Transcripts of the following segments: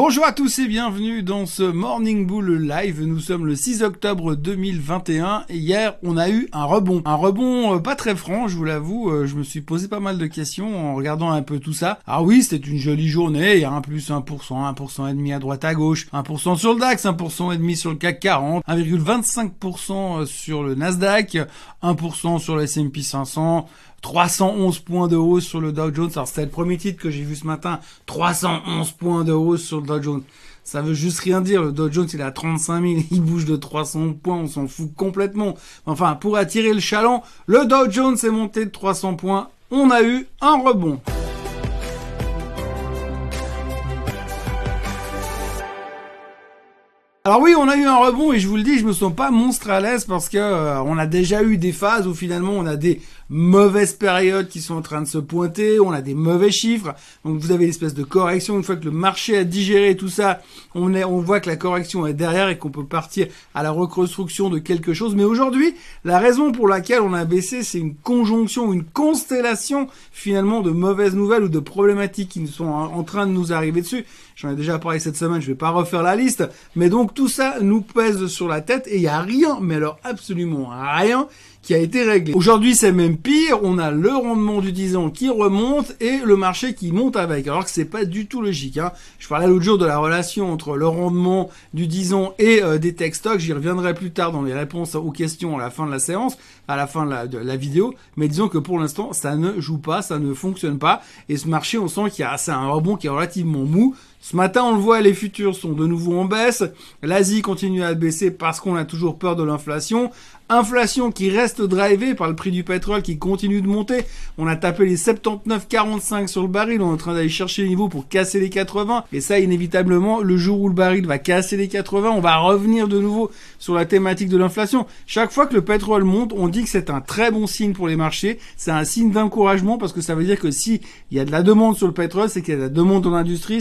Bonjour à tous et bienvenue dans ce Morning Bull Live. Nous sommes le 6 octobre 2021 et hier on a eu un rebond. Un rebond euh, pas très franc, je vous l'avoue. Euh, je me suis posé pas mal de questions en regardant un peu tout ça. Ah oui, c'était une jolie journée. Il y a un plus 1%, 1% et demi à droite à gauche, 1% sur le DAX, 1% et demi sur le CAC 40, 1,25% sur le Nasdaq, 1% sur le S&P 500. 311 points de hausse sur le Dow Jones. Alors c'était le premier titre que j'ai vu ce matin. 311 points de hausse sur le Dow Jones. Ça veut juste rien dire. Le Dow Jones, il à 35 000. Il bouge de 300 points. On s'en fout complètement. Enfin, pour attirer le chaland, le Dow Jones est monté de 300 points. On a eu un rebond. Alors oui, on a eu un rebond et je vous le dis, je me sens pas monstre à l'aise parce que euh, on a déjà eu des phases où finalement on a des mauvaises périodes qui sont en train de se pointer, on a des mauvais chiffres, donc vous avez une espèce de correction, une fois que le marché a digéré tout ça, on, est, on voit que la correction est derrière et qu'on peut partir à la reconstruction de quelque chose, mais aujourd'hui, la raison pour laquelle on a baissé, c'est une conjonction, une constellation finalement de mauvaises nouvelles ou de problématiques qui sont en train de nous arriver dessus. J'en ai déjà parlé cette semaine, je vais pas refaire la liste, mais donc tout ça nous pèse sur la tête et il y a rien, mais alors absolument rien qui a été réglé. Aujourd'hui, c'est même pire. On a le rendement du 10 ans qui remonte et le marché qui monte avec. Alors que c'est pas du tout logique. Hein. Je parlais l'autre jour de la relation entre le rendement du 10 ans et euh, des tech stocks. J'y reviendrai plus tard dans les réponses aux questions à la fin de la séance, à la fin de la, de la vidéo. Mais disons que pour l'instant, ça ne joue pas, ça ne fonctionne pas. Et ce marché, on sent qu'il y a c'est un rebond qui est relativement mou. Ce matin, on le voit, les futurs sont de nouveau en baisse. L'Asie continue à baisser parce qu'on a toujours peur de l'inflation. Inflation qui reste drivée par le prix du pétrole qui continue de monter. On a tapé les 79,45 sur le baril. On est en train d'aller chercher les niveaux pour casser les 80. Et ça, inévitablement, le jour où le baril va casser les 80, on va revenir de nouveau sur la thématique de l'inflation. Chaque fois que le pétrole monte, on dit que c'est un très bon signe pour les marchés. C'est un signe d'encouragement parce que ça veut dire que si il y a de la demande sur le pétrole, c'est qu'il y a de la demande dans l'industrie.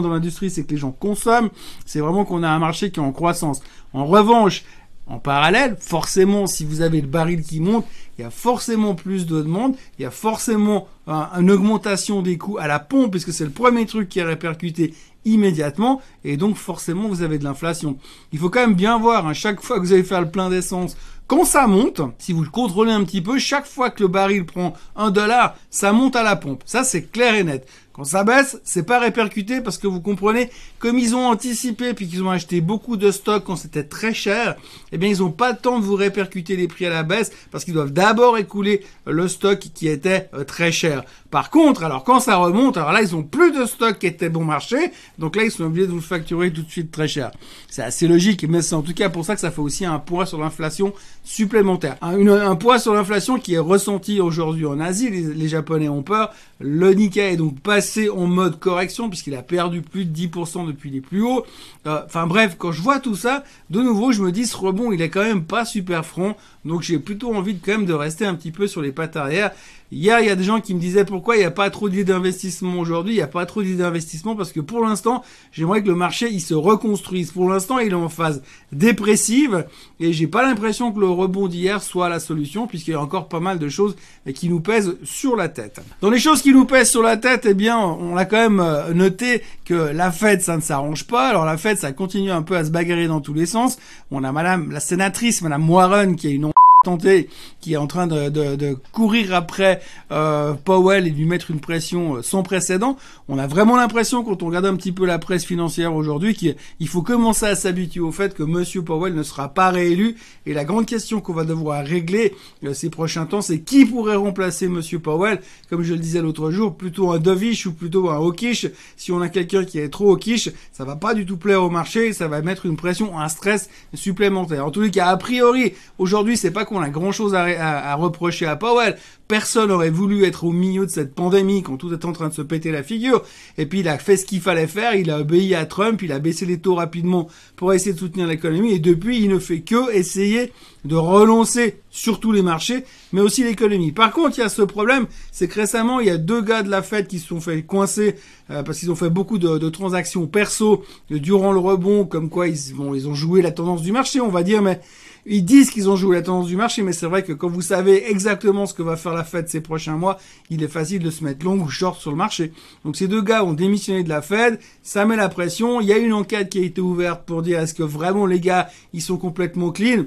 Dans l'industrie, c'est que les gens consomment. C'est vraiment qu'on a un marché qui est en croissance. En revanche, en parallèle, forcément, si vous avez le baril qui monte, il y a forcément plus de demande, il y a forcément une augmentation des coûts à la pompe, puisque c'est le premier truc qui est répercuté immédiatement, et donc forcément vous avez de l'inflation. Il faut quand même bien voir, hein, chaque fois que vous allez faire le plein d'essence, quand ça monte, si vous le contrôlez un petit peu, chaque fois que le baril prend un dollar, ça monte à la pompe. Ça, c'est clair et net. Quand ça baisse, c'est pas répercuté parce que vous comprenez, comme ils ont anticipé puis qu'ils ont acheté beaucoup de stocks quand c'était très cher, eh bien ils ont pas le temps de vous répercuter les prix à la baisse parce qu'ils doivent d'abord écouler le stock qui était euh, très cher. Par contre, alors quand ça remonte, alors là ils ont plus de stock qui était bon marché, donc là ils sont obligés de vous facturer tout de suite très cher. C'est assez logique, mais c'est en tout cas pour ça que ça fait aussi un poids sur l'inflation supplémentaire. Un, poids sur l'inflation qui est ressenti aujourd'hui en Asie, les, les Japonais ont peur, le Nikkei est donc passé en mode correction puisqu'il a perdu plus de 10% depuis les plus hauts. Euh, enfin bref, quand je vois tout ça, de nouveau, je me dis ce rebond, il est quand même pas super franc. Donc j'ai plutôt envie de, quand même de rester un petit peu sur les pattes arrière. Hier, il y a des gens qui me disaient pourquoi il n'y a pas trop d'idées d'investissement aujourd'hui? Il n'y a pas trop d'idées d'investissement parce que pour l'instant, j'aimerais que le marché il se reconstruise. Pour l'instant, il est en phase dépressive et j'ai pas l'impression que le rebond d'hier soit la solution puisqu'il y a encore pas mal de choses qui nous pèsent sur la tête. Dans les choses qui nous pèsent sur la tête, eh bien, on a quand même euh, noté que la Fed, ça ne s'arrange pas. Alors la Fed, ça continue un peu à se bagarrer dans tous les sens. On a Madame la sénatrice, Madame Warren, qui a une tenté, qui est en train de, de, de courir après euh, Powell et lui mettre une pression euh, sans précédent. On a vraiment l'impression, quand on regarde un petit peu la presse financière aujourd'hui, qu'il faut commencer à s'habituer au fait que Monsieur Powell ne sera pas réélu. Et la grande question qu'on va devoir régler euh, ces prochains temps, c'est qui pourrait remplacer Monsieur Powell? Comme je le disais l'autre jour, plutôt un Dovish ou plutôt un Hawkish. Si on a quelqu'un qui est trop Hawkish, ça va pas du tout plaire au marché, ça va mettre une pression, un stress supplémentaire. En tous les cas, a priori, aujourd'hui, c'est pas qu'on a grand chose à, reprocher à Powell. Personne aurait voulu être au milieu de cette pandémie quand tout est en train de se péter la figure. Et puis il a fait ce qu'il fallait faire, il a obéi à Trump, il a baissé les taux rapidement pour essayer de soutenir l'économie. Et depuis, il ne fait que essayer de relancer surtout les marchés, mais aussi l'économie. Par contre, il y a ce problème, c'est que récemment, il y a deux gars de la Fed qui se sont fait coincer euh, parce qu'ils ont fait beaucoup de, transactions perso durant le rebond, comme quoi ils ont joué la tendance du marché, on va dire, mais ils disent qu'ils ont joué la tendance du marché, mais c'est vrai que quand vous savez exactement ce que va faire la Fed ces prochains mois, il est facile de se mettre long ou short sur le marché. Donc ces deux gars ont démissionné de la Fed, ça met la pression. Il y a une enquête qui a été ouverte pour dire est-ce que vraiment les gars ils sont complètement clean.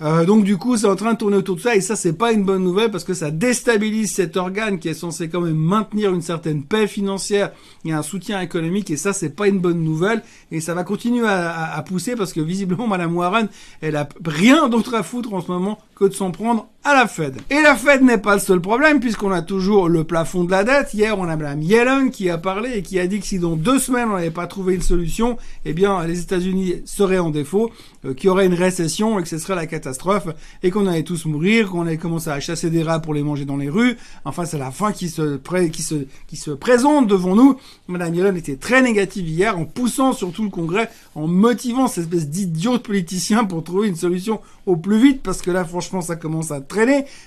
Euh, donc du coup, c'est en train de tourner autour de ça et ça, c'est pas une bonne nouvelle parce que ça déstabilise cet organe qui est censé quand même maintenir une certaine paix financière et un soutien économique et ça, c'est pas une bonne nouvelle et ça va continuer à, à pousser parce que visiblement, Madame Warren, elle a rien d'autre à foutre en ce moment que de s'en prendre à la Fed. Et la Fed n'est pas le seul problème puisqu'on a toujours le plafond de la dette. Hier, on a Mme Yellen qui a parlé et qui a dit que si dans deux semaines on n'avait pas trouvé une solution, eh bien les États-Unis seraient en défaut, euh, qu'il y aurait une récession et que ce serait la catastrophe et qu'on allait tous mourir, qu'on allait commencer à chasser des rats pour les manger dans les rues. Enfin, c'est la fin qui se, présente devant nous. Mme Yellen était très négative hier en poussant sur tout le Congrès, en motivant cette espèce d'idiot politicien pour trouver une solution au plus vite parce que là, franchement, ça commence à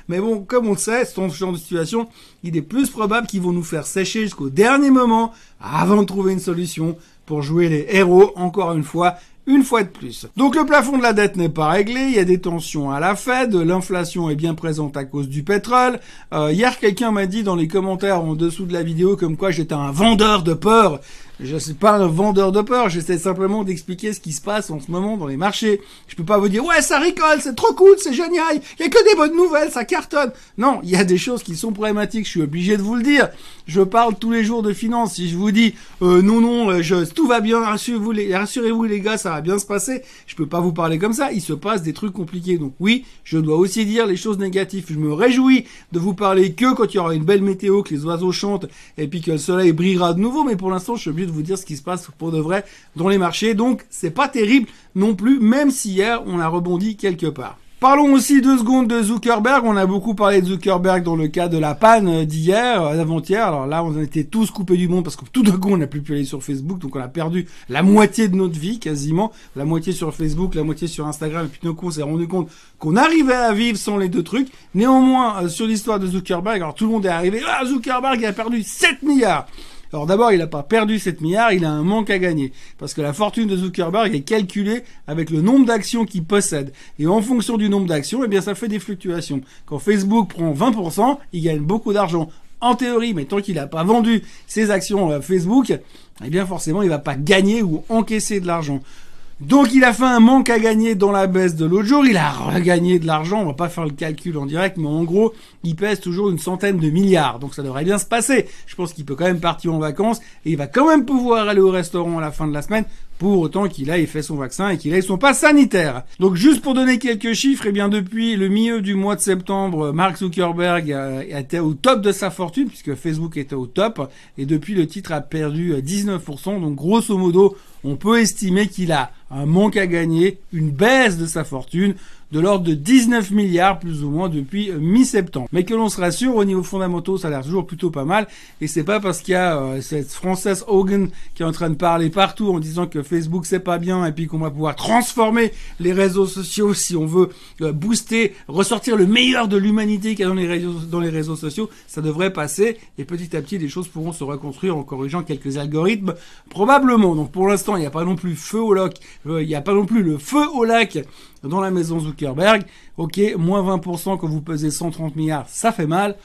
Mais bon, comme on le sait, ce genre de situation, il est plus probable qu'ils vont nous faire sécher jusqu'au dernier moment avant de trouver une solution pour jouer les héros, encore une fois, une fois de plus. Donc le plafond de la dette n'est pas réglé, il y a des tensions à la Fed, l'inflation est bien présente à cause du pétrole. Euh, hier, quelqu'un m'a dit dans les commentaires en dessous de la vidéo comme quoi j'étais un vendeur de peur. Je suis pas un vendeur de peur, j'essaie simplement d'expliquer ce qui se passe en ce moment dans les marchés. Je peux pas vous dire ouais ça rigole, c'est trop cool, c'est génial, il y a que des bonnes nouvelles, ça cartonne. Non, il y a des choses qui sont problématiques, je suis obligé de vous le dire. Je parle tous les jours de finances. Si je vous dis euh, non non, euh, je, tout va bien, rassurez-vous les, rassurez-vous les gars, ça va bien se passer. Je peux pas vous parler comme ça. Il se passe des trucs compliqués. Donc oui, je dois aussi dire les choses négatives. Je me réjouis de vous parler que quand il y aura une belle météo, que les oiseaux chantent et puis que le soleil brillera de nouveau. Mais pour l'instant, je suis obligé de vous dire ce qui se passe pour de vrai dans les marchés. Donc c'est pas terrible non plus, même si hier on a rebondi quelque part. Parlons aussi deux secondes de Zuckerberg. On a beaucoup parlé de Zuckerberg dans le cas de la panne d'hier, d'avant-hier. Alors là, on a été tous coupés du monde parce que tout d'un coup, on n'a plus pu aller sur Facebook. Donc on a perdu la moitié de notre vie, quasiment. La moitié sur Facebook, la moitié sur Instagram. Et puis d'un coup, on s'est rendu compte qu'on arrivait à vivre sans les deux trucs. Néanmoins, euh, sur l'histoire de Zuckerberg, alors tout le monde est arrivé. Ah, Zuckerberg a perdu 7 milliards. Alors d'abord, il n'a pas perdu 7 milliards, il a un manque à gagner. Parce que la fortune de Zuckerberg est calculée avec le nombre d'actions qu'il possède. Et en fonction du nombre d'actions, eh bien ça fait des fluctuations. Quand Facebook prend 20%, il gagne beaucoup d'argent. En théorie, mais tant qu'il n'a pas vendu ses actions Facebook, eh bien forcément, il va pas gagner ou encaisser de l'argent. Donc il a fait un manque à gagner dans la baisse de l'autre jour, il a regagné de l'argent, on va pas faire le calcul en direct, mais en gros, il pèse toujours une centaine de milliards, donc ça devrait bien se passer. Je pense qu'il peut quand même partir en vacances, et il va quand même pouvoir aller au restaurant à la fin de la semaine, pour autant qu'il ait fait son vaccin et qu'il ait son pass sanitaire. Donc juste pour donner quelques chiffres, eh bien depuis le milieu du mois de septembre, Mark Zuckerberg était au top de sa fortune, puisque Facebook était au top, et depuis le titre a perdu 19%, donc grosso modo, on peut estimer qu'il a un manque à gagner, une baisse de sa fortune de l'ordre de 19 milliards plus ou moins depuis euh, mi-septembre. Mais que l'on se rassure, au niveau fondamentaux, ça a l'air toujours plutôt pas mal. Et c'est pas parce qu'il y a euh, cette française Hogan qui est en train de parler partout en disant que Facebook c'est pas bien et puis qu'on va pouvoir transformer les réseaux sociaux si on veut euh, booster, ressortir le meilleur de l'humanité qu'il y a dans les, réseaux, sociaux, ça devrait passer et petit à petit les choses pourront se reconstruire en corrigeant quelques algorithmes probablement. Donc pour l'instant il n'y a pas non plus feu au lac, il n'y a pas non plus le feu au lac dans la maison Zuckerberg. Ok, moins 20% quand vous pesez 130 milliards, ça fait mal.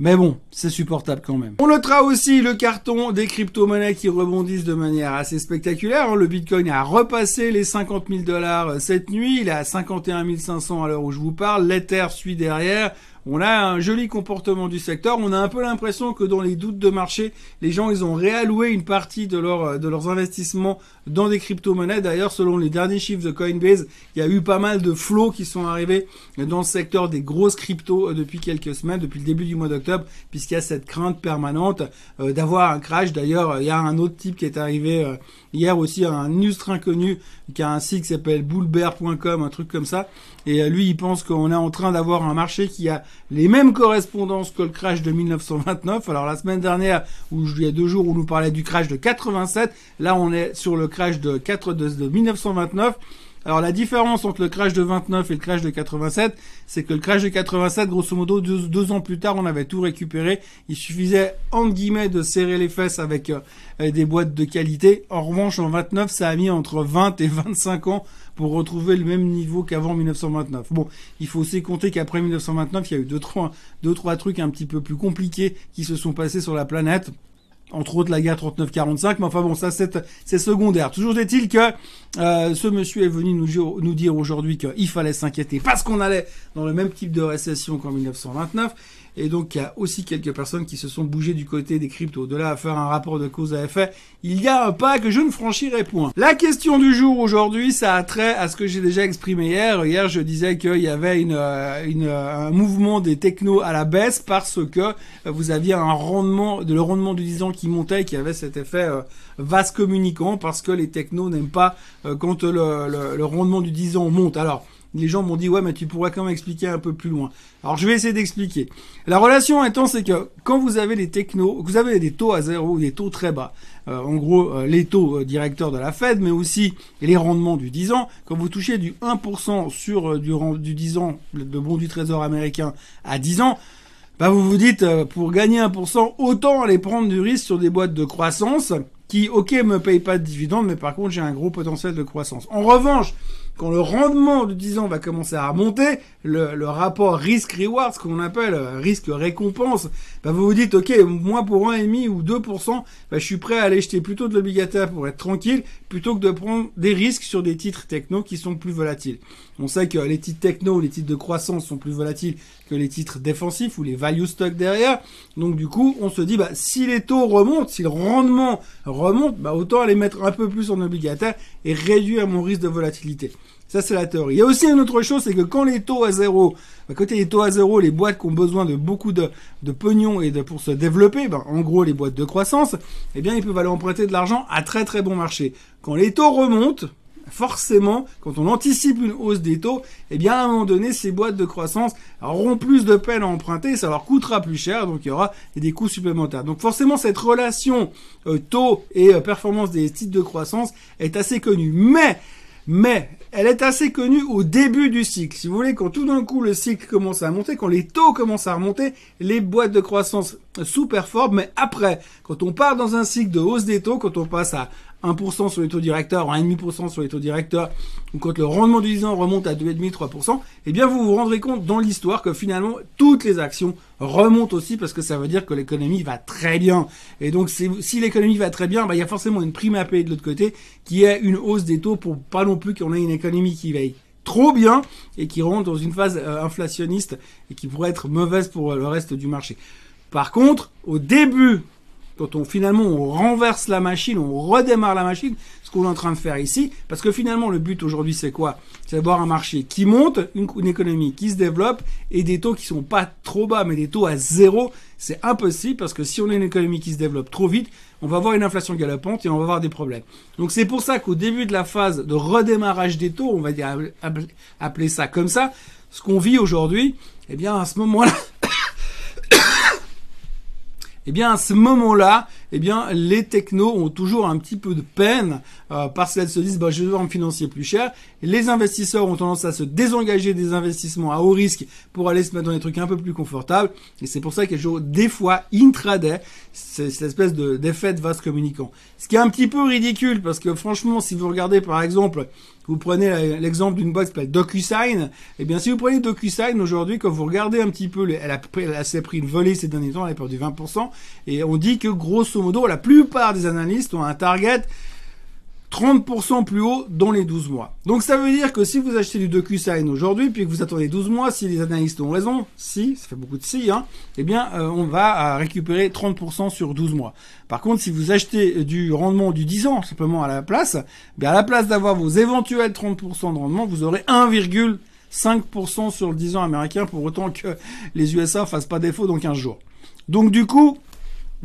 Mais bon, c'est supportable quand même. On notera aussi le carton des crypto-monnaies qui rebondissent de manière assez spectaculaire. Hein. Le Bitcoin a repassé les 50 000 dollars cette nuit. Il est à 51 500 à l'heure où je vous parle. L'Ether suit derrière on a un joli comportement du secteur. On a un peu l'impression que dans les doutes de marché, les gens ils ont réalloué une partie de, leur, de leurs investissements dans des crypto-monnaies. D'ailleurs, selon les derniers chiffres de Coinbase, il y a eu pas mal de flots qui sont arrivés dans le secteur des grosses cryptos euh, depuis quelques semaines, depuis le début du mois d'octobre, puisqu'il y a cette crainte permanente euh, d'avoir un crash. D'ailleurs, il y a un autre type qui est arrivé euh, hier aussi, un illustre inconnu qui a un site qui s'appelle bullbear.com, un truc comme ça. Et lui, il pense qu'on est en train d'avoir un marché qui a les mêmes correspondances que le crash de 1929. Alors la semaine dernière, où il y a deux jours, où nous parlait du crash de 87, là on est sur le crash de, 4, de, de 1929. Alors la différence entre le crash de 29 et le crash de 87, c'est que le crash de 87, grosso modo, deux, ans plus tard, on avait tout récupéré. Il suffisait, entre guillemets, de serrer les fesses avec euh, des boîtes de qualité. En revanche, en 29, ça a mis entre 20 et 25 ans pour retrouver le même niveau qu'avant 1929. Bon, il faut aussi compter qu'après 1929, il y a eu deux trois, deux, trois trucs un petit peu plus compliqués qui se sont passés sur la planète entre autres la guerre 39-45, mais enfin bon, ça c'est secondaire. Toujours est-il que euh, ce monsieur est venu nous, nous dire aujourd'hui qu'il fallait s'inquiéter parce qu'on allait dans le même type de récession qu'en 1929 et donc, il y a aussi quelques personnes qui se sont bougées du côté des cryptos. De là à faire un rapport de cause à effet, il y a un pas que je ne franchirai point. La question du jour aujourd'hui, ça a trait à ce que j'ai déjà exprimé hier. Hier, je disais qu'il y avait une, euh, une, euh, un mouvement des technos à la baisse parce que vous aviez un rendement, de le rendement du 10 ans qui montait, qui avait cet effet euh, vaste communicant parce que les technos n'aiment pas quand le, le, le rendement du 10 ans monte. Alors, les gens m'ont dit ouais mais tu pourrais quand même expliquer un peu plus loin. Alors je vais essayer d'expliquer. La relation étant c'est que quand vous avez les technos, vous avez des taux à zéro ou des taux très bas, euh, en gros euh, les taux euh, directeurs de la Fed, mais aussi les rendements du 10 ans, quand vous touchez du 1% sur du, du 10 ans de bon du trésor américain à 10 ans, bah vous vous dites pour gagner 1%, autant aller prendre du risque sur des boîtes de croissance qui, ok, me payent pas de dividendes, mais par contre j'ai un gros potentiel de croissance. En revanche, quand le rendement de 10 ans va commencer à remonter, le, le rapport risque-reward, ce qu'on appelle euh, risque-récompense, bah vous vous dites, ok, moi pour 1,5 ou 2%, bah je suis prêt à aller jeter plutôt de l'obligataire pour être tranquille, plutôt que de prendre des risques sur des titres techno qui sont plus volatiles. On sait que les titres techno, les titres de croissance sont plus volatiles que les titres défensifs ou les value stocks derrière. Donc du coup, on se dit, bah si les taux remontent, si le rendement remonte, bah autant aller mettre un peu plus en obligataire et réduire mon risque de volatilité. Ça, c'est la théorie. Il y a aussi une autre chose, c'est que quand les taux à zéro, à côté des taux à zéro, les boîtes qui ont besoin de beaucoup de, de pognon et de, pour se développer, ben, en gros, les boîtes de croissance, eh bien, ils peuvent aller emprunter de l'argent à très très bon marché. Quand les taux remontent, forcément, quand on anticipe une hausse des taux, eh bien, à un moment donné, ces boîtes de croissance auront plus de peine à emprunter, ça leur coûtera plus cher, donc il y aura des coûts supplémentaires. Donc forcément, cette relation euh, taux et euh, performance des titres de croissance est assez connue. Mais mais elle est assez connue au début du cycle. Si vous voulez, quand tout d'un coup le cycle commence à monter, quand les taux commencent à remonter, les boîtes de croissance sous-performent, mais après, quand on part dans un cycle de hausse des taux, quand on passe à 1% sur les taux directeurs, 1,5% sur les taux directeurs, ou quand le rendement du 10 ans remonte à 2,5-3%, eh bien vous vous rendrez compte dans l'histoire que finalement toutes les actions remontent aussi parce que ça veut dire que l'économie va très bien. Et donc si l'économie va très bien, bah, il y a forcément une prime à payer de l'autre côté qui est une hausse des taux pour pas non plus qu'on ait une économie qui veille trop bien et qui rentre dans une phase euh, inflationniste et qui pourrait être mauvaise pour le reste du marché. Par contre, au début quand on finalement on renverse la machine, on redémarre la machine, ce qu'on est en train de faire ici, parce que finalement le but aujourd'hui c'est quoi? C'est d'avoir un marché qui monte, une, économie qui se développe et des taux qui sont pas trop bas, mais des taux à zéro, c'est impossible parce que si on a une économie qui se développe trop vite, on va avoir une inflation galopante et on va avoir des problèmes. Donc c'est pour ça qu'au début de la phase de redémarrage des taux, on va dire appeler ça comme ça, ce qu'on vit aujourd'hui, eh bien à ce moment-là eh bien à ce moment-là, eh bien les technos ont toujours un petit peu de peine euh, parce qu'elles se disent bah, je vais me financer plus cher. les investisseurs ont tendance à se désengager des investissements à haut risque pour aller se mettre dans des trucs un peu plus confortables. Et c'est pour ça qu'il y a des fois intraday cette espèce d'effet de, de vase communicant. Ce qui est un petit peu ridicule parce que franchement, si vous regardez par exemple vous prenez l'exemple d'une boîte qui s'appelle DocuSign. Eh bien, si vous prenez DocuSign aujourd'hui, quand vous regardez un petit peu, elle a, elle s'est pris une volée ces derniers temps, elle a perdu 20%, et on dit que grosso modo, la plupart des analystes ont un target 30% plus haut dans les 12 mois. Donc ça veut dire que si vous achetez du DocuSign aujourd'hui, puis que vous attendez 12 mois, si les analystes ont raison, si, ça fait beaucoup de si, hein, eh bien euh, on va euh, récupérer 30% sur 12 mois. Par contre, si vous achetez du rendement du 10 ans simplement à la place, bien à la place d'avoir vos éventuels 30% de rendement, vous aurez 1,5% sur le 10 ans américain pour autant que les USA fassent pas défaut dans 15 jours. Donc du coup,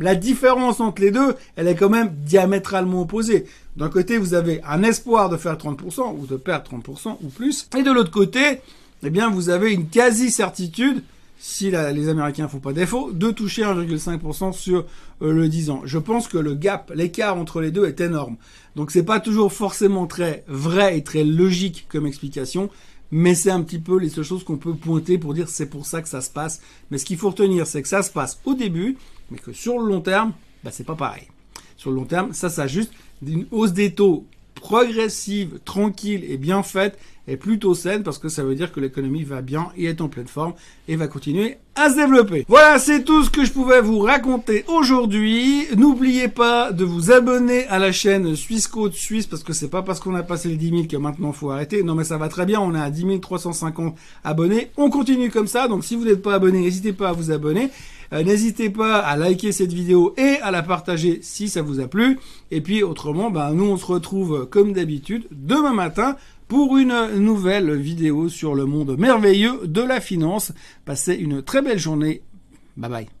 la différence entre les deux, elle est quand même diamétralement opposée. D'un côté, vous avez un espoir de faire 30% ou de perdre 30% ou plus. Et de l'autre côté, eh bien, vous avez une quasi-certitude si les Américains font pas défaut, de toucher 1,5% sur euh, le 10 ans. Je pense que le gap, l'écart entre les deux est énorme. Donc c'est pas toujours forcément très vrai et très logique comme explication, mais c'est un petit peu les seules choses qu'on peut pointer pour dire c'est pour ça que ça se passe. Mais ce qu'il faut retenir, c'est que ça se passe au début, mais que sur le long terme, bah, c'est pas pareil. Sur le long terme, ça s'ajuste d'une hausse des taux progressive, tranquille et bien faite est plutôt saine parce que ça veut dire que l'économie va bien et est en pleine forme et va continuer à se développer. Voilà, c'est tout ce que je pouvais vous raconter aujourd'hui. N'oubliez pas de vous abonner à la chaîne Suisse Côte Suisse parce que c'est pas parce qu'on a passé les 10 000 que maintenant faut arrêter. Non mais ça va très bien, on est à 10 350 abonnés. On continue comme ça, donc si vous n'êtes pas abonné, n'hésitez pas à vous abonner. Euh, n'hésitez pas à liker cette vidéo et à la partager si ça vous a plu. Et puis autrement, ben, nous on se retrouve comme d'habitude demain matin pour une nouvelle vidéo sur le monde merveilleux de la finance. Passez une très belle journée. Bye bye.